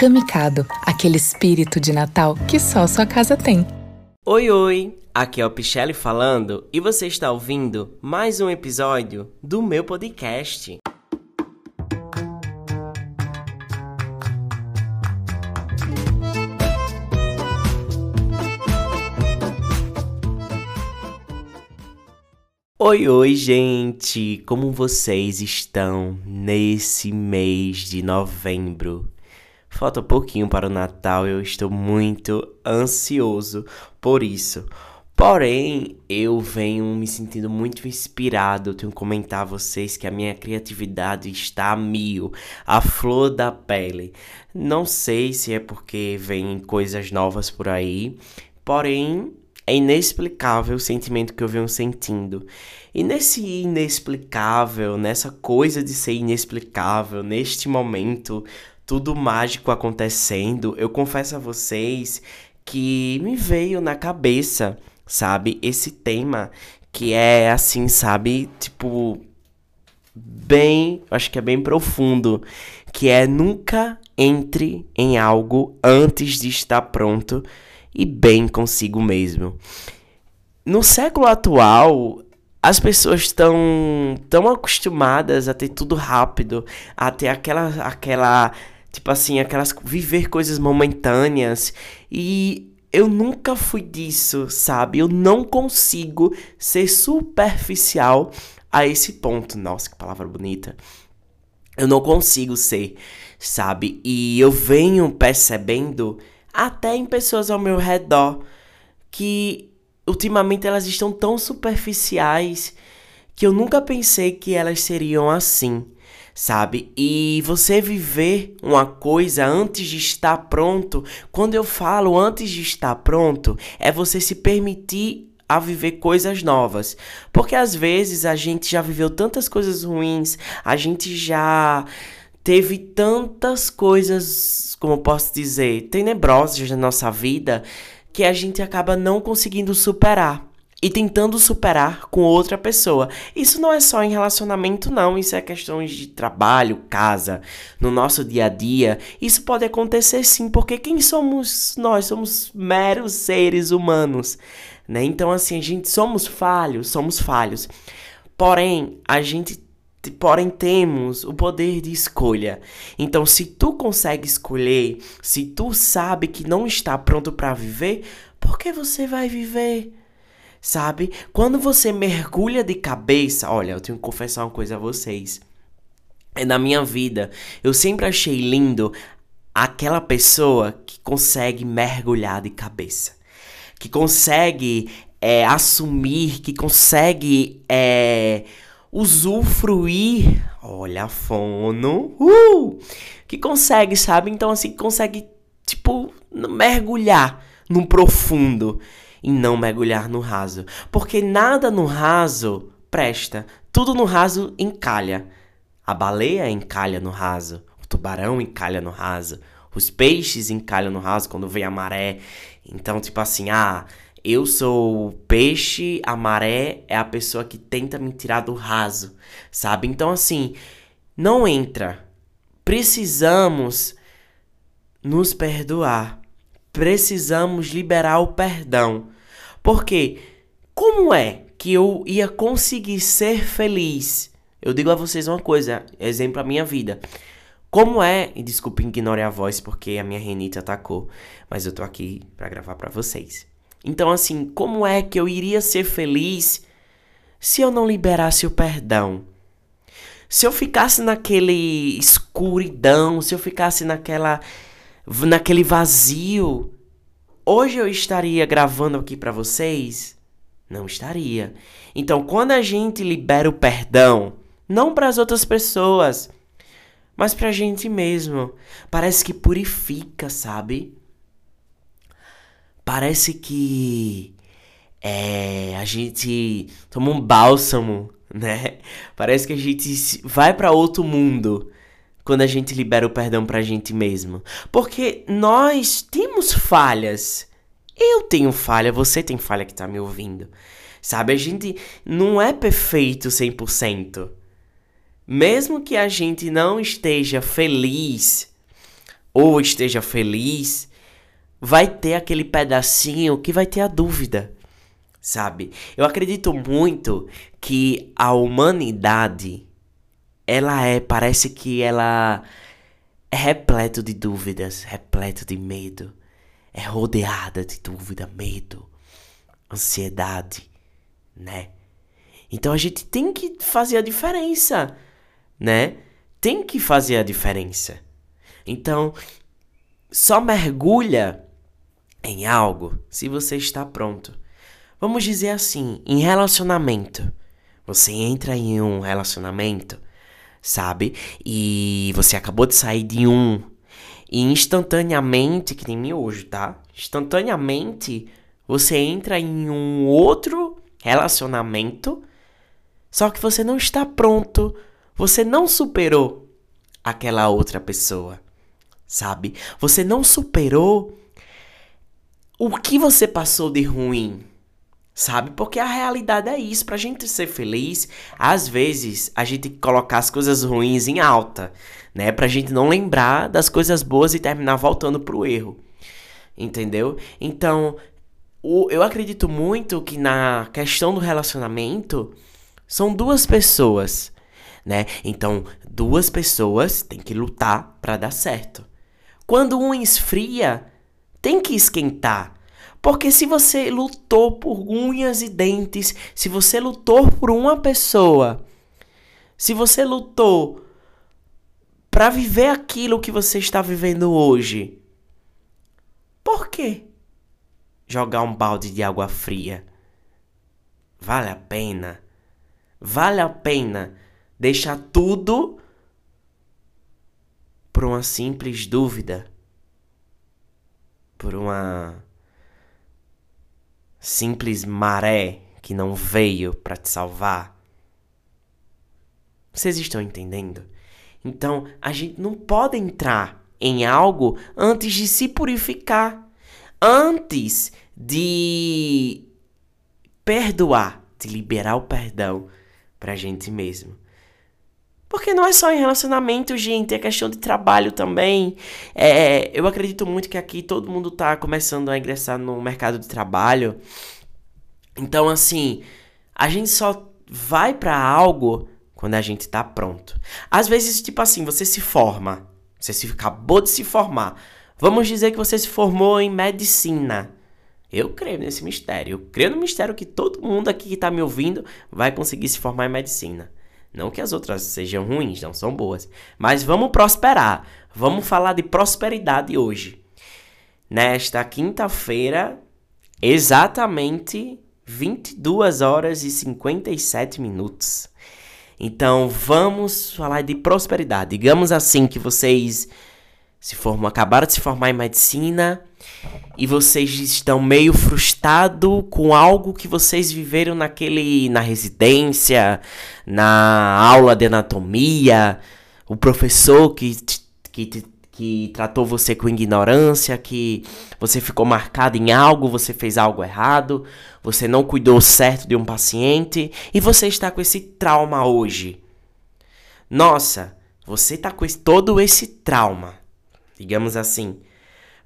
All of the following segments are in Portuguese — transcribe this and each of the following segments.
Camicado, aquele espírito de Natal que só sua casa tem. Oi, oi! Aqui é o Pichelli falando e você está ouvindo mais um episódio do meu podcast. Oi, oi, gente! Como vocês estão nesse mês de novembro? Falta pouquinho para o Natal e eu estou muito ansioso por isso. Porém, eu venho me sentindo muito inspirado. Eu tenho que comentar a vocês que a minha criatividade está a mil, a flor da pele. Não sei se é porque vem coisas novas por aí, porém, é inexplicável o sentimento que eu venho sentindo. E nesse inexplicável, nessa coisa de ser inexplicável, neste momento tudo mágico acontecendo, eu confesso a vocês que me veio na cabeça, sabe, esse tema que é assim, sabe, tipo bem, acho que é bem profundo, que é nunca entre em algo antes de estar pronto e bem consigo mesmo. No século atual, as pessoas estão tão acostumadas a ter tudo rápido, a ter aquela aquela Tipo assim, aquelas. viver coisas momentâneas. E eu nunca fui disso, sabe? Eu não consigo ser superficial a esse ponto. Nossa, que palavra bonita. Eu não consigo ser, sabe? E eu venho percebendo, até em pessoas ao meu redor, que ultimamente elas estão tão superficiais que eu nunca pensei que elas seriam assim sabe? E você viver uma coisa antes de estar pronto, quando eu falo antes de estar pronto, é você se permitir a viver coisas novas. Porque às vezes a gente já viveu tantas coisas ruins, a gente já teve tantas coisas, como eu posso dizer, tenebrosas na nossa vida, que a gente acaba não conseguindo superar e tentando superar com outra pessoa. Isso não é só em relacionamento, não. Isso é questões de trabalho, casa, no nosso dia a dia. Isso pode acontecer sim, porque quem somos nós? Somos meros seres humanos, né? Então, assim, a gente somos falhos, somos falhos. Porém, a gente Porém, temos o poder de escolha. Então, se tu consegue escolher, se tu sabe que não está pronto para viver, por que você vai viver? Sabe? Quando você mergulha de cabeça, olha, eu tenho que confessar uma coisa a vocês. É na minha vida, eu sempre achei lindo aquela pessoa que consegue mergulhar de cabeça, que consegue é, assumir, que consegue é, usufruir, olha, fono, uh, que consegue, sabe? Então, assim, consegue, tipo, mergulhar no profundo e não mergulhar no raso. Porque nada no raso presta, tudo no raso encalha. A baleia encalha no raso, o tubarão encalha no raso, os peixes encalham no raso quando vem a maré. Então, tipo assim, ah, eu sou peixe, a maré é a pessoa que tenta me tirar do raso, sabe? Então, assim, não entra. Precisamos nos perdoar precisamos liberar o perdão. Porque como é que eu ia conseguir ser feliz? Eu digo a vocês uma coisa, exemplo a minha vida. Como é, e desculpe ignore a voz porque a minha renite atacou, mas eu tô aqui para gravar para vocês. Então assim, como é que eu iria ser feliz se eu não liberasse o perdão? Se eu ficasse naquele escuridão, se eu ficasse naquela naquele vazio, hoje eu estaria gravando aqui para vocês? Não estaria. Então, quando a gente libera o perdão, não para as outras pessoas, mas para a gente mesmo, parece que purifica, sabe? Parece que é, a gente toma um bálsamo, né? Parece que a gente vai para outro mundo quando a gente libera o perdão pra gente mesmo. Porque nós temos falhas. Eu tenho falha, você tem falha que tá me ouvindo. Sabe, a gente não é perfeito 100%. Mesmo que a gente não esteja feliz ou esteja feliz, vai ter aquele pedacinho que vai ter a dúvida, sabe? Eu acredito muito que a humanidade ela é, parece que ela é repleto de dúvidas, repleto de medo, é rodeada de dúvida, medo, ansiedade, né? Então a gente tem que fazer a diferença, né? Tem que fazer a diferença. Então, só mergulha em algo se você está pronto. Vamos dizer assim, em relacionamento. Você entra em um relacionamento, sabe? E você acabou de sair de um. E instantaneamente, que nem miojo, tá? Instantaneamente, você entra em um outro relacionamento, só que você não está pronto. Você não superou aquela outra pessoa, sabe? Você não superou o que você passou de ruim, sabe? Porque a realidade é isso. Pra gente ser feliz, às vezes a gente colocar as coisas ruins em alta, né? Pra gente não lembrar das coisas boas e terminar voltando pro erro. Entendeu? Então, o, eu acredito muito que na questão do relacionamento são duas pessoas, né? Então, duas pessoas têm que lutar para dar certo. Quando um esfria, tem que esquentar. Porque se você lutou por unhas e dentes, se você lutou por uma pessoa, se você lutou para viver aquilo que você está vivendo hoje, por que jogar um balde de água fria? Vale a pena? Vale a pena deixar tudo por uma simples dúvida? por uma simples maré que não veio para te salvar. Vocês estão entendendo? Então, a gente não pode entrar em algo antes de se purificar, antes de perdoar, de liberar o perdão para a gente mesmo. Porque não é só em relacionamento, gente, é questão de trabalho também. É, eu acredito muito que aqui todo mundo tá começando a ingressar no mercado de trabalho. Então, assim, a gente só vai para algo quando a gente tá pronto. Às vezes, tipo assim, você se forma, você se, acabou de se formar. Vamos dizer que você se formou em medicina. Eu creio nesse mistério. Eu creio no mistério que todo mundo aqui que tá me ouvindo vai conseguir se formar em medicina. Não que as outras sejam ruins, não são boas. Mas vamos prosperar. Vamos falar de prosperidade hoje. Nesta quinta-feira, exatamente 22 horas e 57 minutos. Então vamos falar de prosperidade. Digamos assim que vocês se formam, acabaram de se formar em medicina e vocês estão meio frustrados com algo que vocês viveram naquele na residência, na aula de anatomia, o professor que que que tratou você com ignorância, que você ficou marcado em algo, você fez algo errado, você não cuidou certo de um paciente e você está com esse trauma hoje. Nossa, você está com todo esse trauma, digamos assim.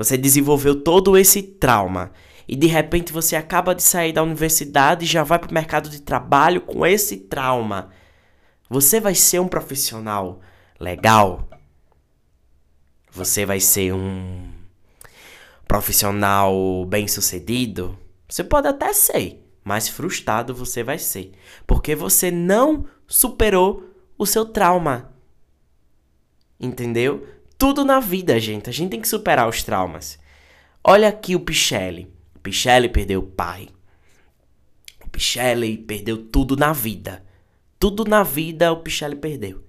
Você desenvolveu todo esse trauma e de repente você acaba de sair da universidade e já vai para o mercado de trabalho com esse trauma. Você vai ser um profissional legal? Você vai ser um profissional bem-sucedido? Você pode até ser, mas frustrado você vai ser, porque você não superou o seu trauma. Entendeu? Tudo na vida, gente. A gente tem que superar os traumas. Olha aqui o Pichelli. O Pichelli perdeu o pai. O Pichelli perdeu tudo na vida. Tudo na vida o Pichelli perdeu.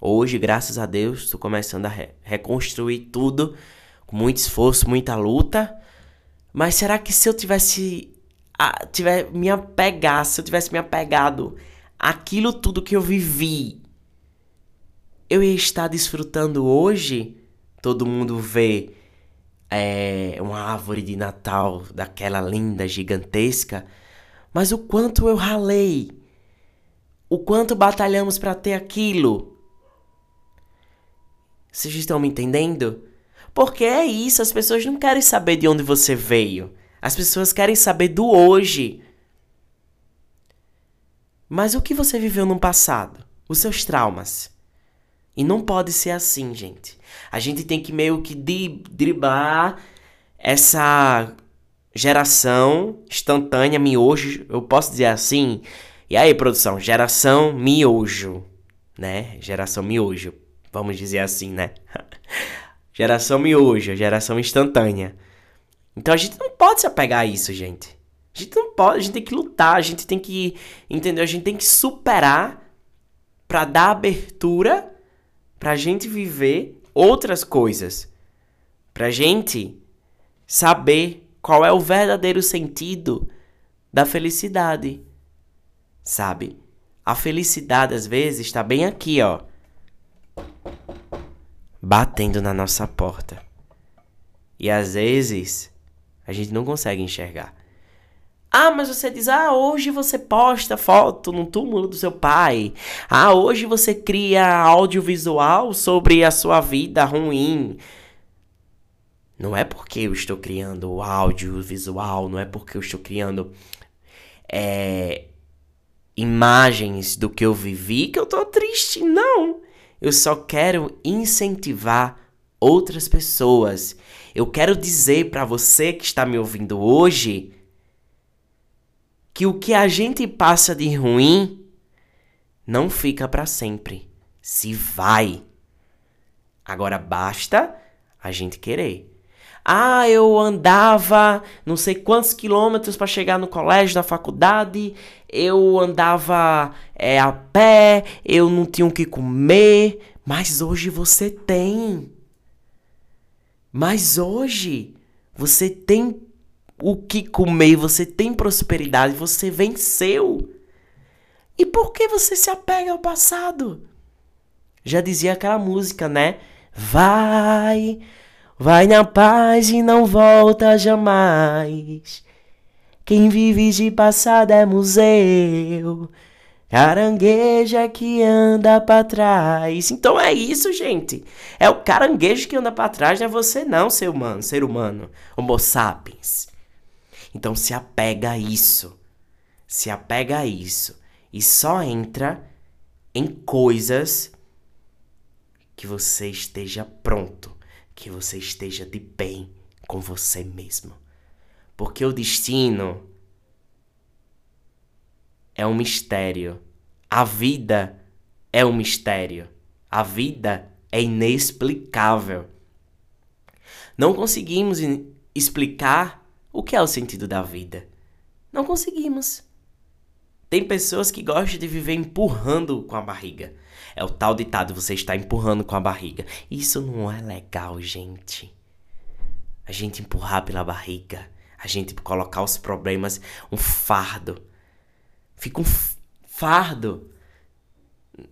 Hoje, graças a Deus, estou começando a re reconstruir tudo com muito esforço, muita luta. Mas será que se eu tivesse a, tiver me apegar, se eu tivesse me apegado aquilo tudo que eu vivi eu ia estar desfrutando hoje. Todo mundo vê é, uma árvore de Natal daquela linda, gigantesca. Mas o quanto eu ralei, o quanto batalhamos para ter aquilo. Vocês estão me entendendo? Porque é isso, as pessoas não querem saber de onde você veio. As pessoas querem saber do hoje. Mas o que você viveu no passado? Os seus traumas. E não pode ser assim, gente. A gente tem que meio que driblar essa geração instantânea miojo, eu posso dizer assim. E aí, produção, geração miojo, né? Geração miojo, vamos dizer assim, né? geração miojo, geração instantânea. Então a gente não pode se apegar a isso, gente. A gente não pode, a gente tem que lutar, a gente tem que, entendeu? A gente tem que superar para dar abertura pra gente viver outras coisas. Pra gente saber qual é o verdadeiro sentido da felicidade. Sabe? A felicidade às vezes está bem aqui, ó. Batendo na nossa porta. E às vezes a gente não consegue enxergar. Ah, mas você diz: ah, hoje você posta foto no túmulo do seu pai. Ah, hoje você cria audiovisual sobre a sua vida ruim. Não é porque eu estou criando audiovisual, não é porque eu estou criando é, imagens do que eu vivi que eu tô triste, não. Eu só quero incentivar outras pessoas. Eu quero dizer para você que está me ouvindo hoje que o que a gente passa de ruim não fica para sempre. Se vai. Agora basta a gente querer. Ah, eu andava não sei quantos quilômetros para chegar no colégio, na faculdade. Eu andava é, a pé, eu não tinha o que comer. Mas hoje você tem. Mas hoje você tem o que comer, você tem prosperidade, você venceu. E por que você se apega ao passado? Já dizia aquela música, né? Vai, vai na paz e não volta jamais. Quem vive de passado é museu. Carangueja que anda para trás. Então é isso, gente. É o caranguejo que anda para trás, não é você não, ser humano, ser humano, homo sapiens. Então se apega a isso. Se apega a isso. E só entra em coisas que você esteja pronto, que você esteja de bem com você mesmo. Porque o destino é um mistério. A vida é um mistério. A vida é inexplicável. Não conseguimos explicar o que é o sentido da vida? Não conseguimos. Tem pessoas que gostam de viver empurrando com a barriga. É o tal ditado, você está empurrando com a barriga. Isso não é legal, gente. A gente empurrar pela barriga. A gente colocar os problemas, um fardo. Fica um fardo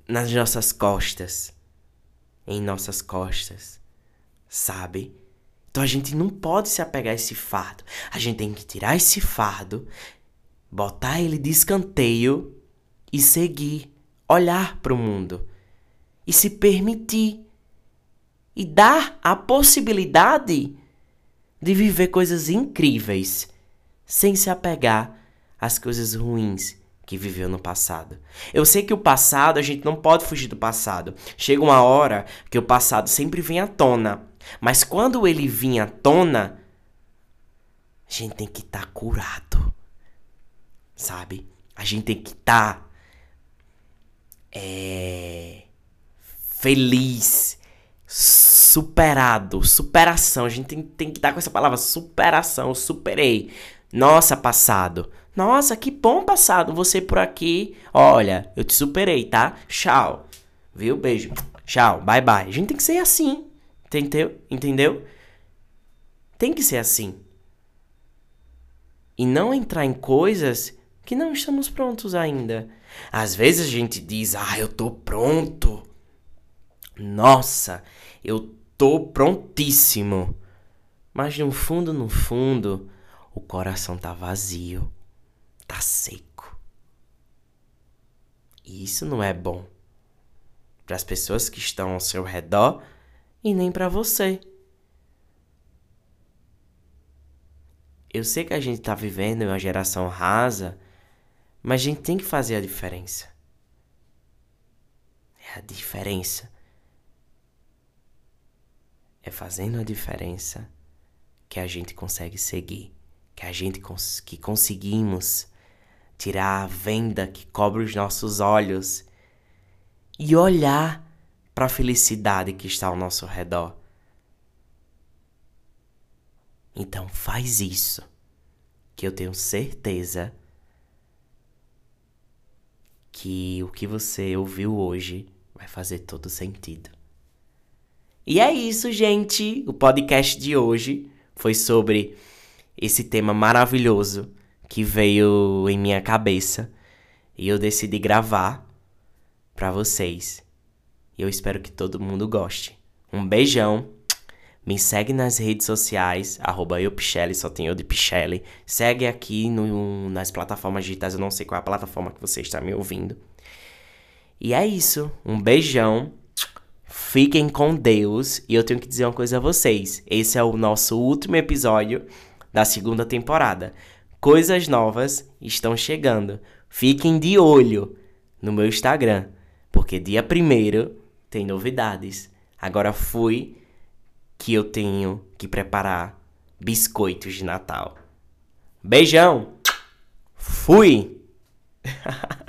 nas nossas costas. Em nossas costas. Sabe? Então a gente não pode se apegar a esse fardo. A gente tem que tirar esse fardo, botar ele de escanteio e seguir, olhar para o mundo e se permitir e dar a possibilidade de viver coisas incríveis sem se apegar às coisas ruins que viveu no passado. Eu sei que o passado, a gente não pode fugir do passado. Chega uma hora que o passado sempre vem à tona. Mas quando ele vinha à tona, a gente tem que estar tá curado. Sabe? A gente tem que estar tá, é, feliz, superado, superação. A gente tem, tem que estar com essa palavra superação. Eu superei. Nossa, passado. Nossa, que bom passado. Você por aqui. Olha, eu te superei, tá? Tchau. Viu? Beijo. Tchau. Bye bye. A gente tem que ser assim. Entendeu? Entendeu? Tem que ser assim. E não entrar em coisas que não estamos prontos ainda. Às vezes a gente diz: "Ah, eu tô pronto". Nossa, eu tô prontíssimo. Mas no fundo, no fundo, o coração tá vazio, tá seco. E isso não é bom para as pessoas que estão ao seu redor e nem para você. Eu sei que a gente está vivendo em uma geração rasa, mas a gente tem que fazer a diferença. É a diferença. É fazendo a diferença que a gente consegue seguir, que a gente cons que conseguimos tirar a venda que cobre os nossos olhos e olhar para a felicidade que está ao nosso redor. Então faz isso, que eu tenho certeza que o que você ouviu hoje vai fazer todo sentido. E é isso, gente. O podcast de hoje foi sobre esse tema maravilhoso que veio em minha cabeça e eu decidi gravar para vocês. E eu espero que todo mundo goste. Um beijão. Me segue nas redes sociais, arroba eu só tem eu de Pichelli. Segue aqui no, nas plataformas digitais, eu não sei qual é a plataforma que você está me ouvindo. E é isso. Um beijão. Fiquem com Deus. E eu tenho que dizer uma coisa a vocês. Esse é o nosso último episódio da segunda temporada. Coisas novas estão chegando. Fiquem de olho no meu Instagram, porque dia primeiro tem novidades. Agora fui que eu tenho que preparar biscoitos de Natal. Beijão! Fui!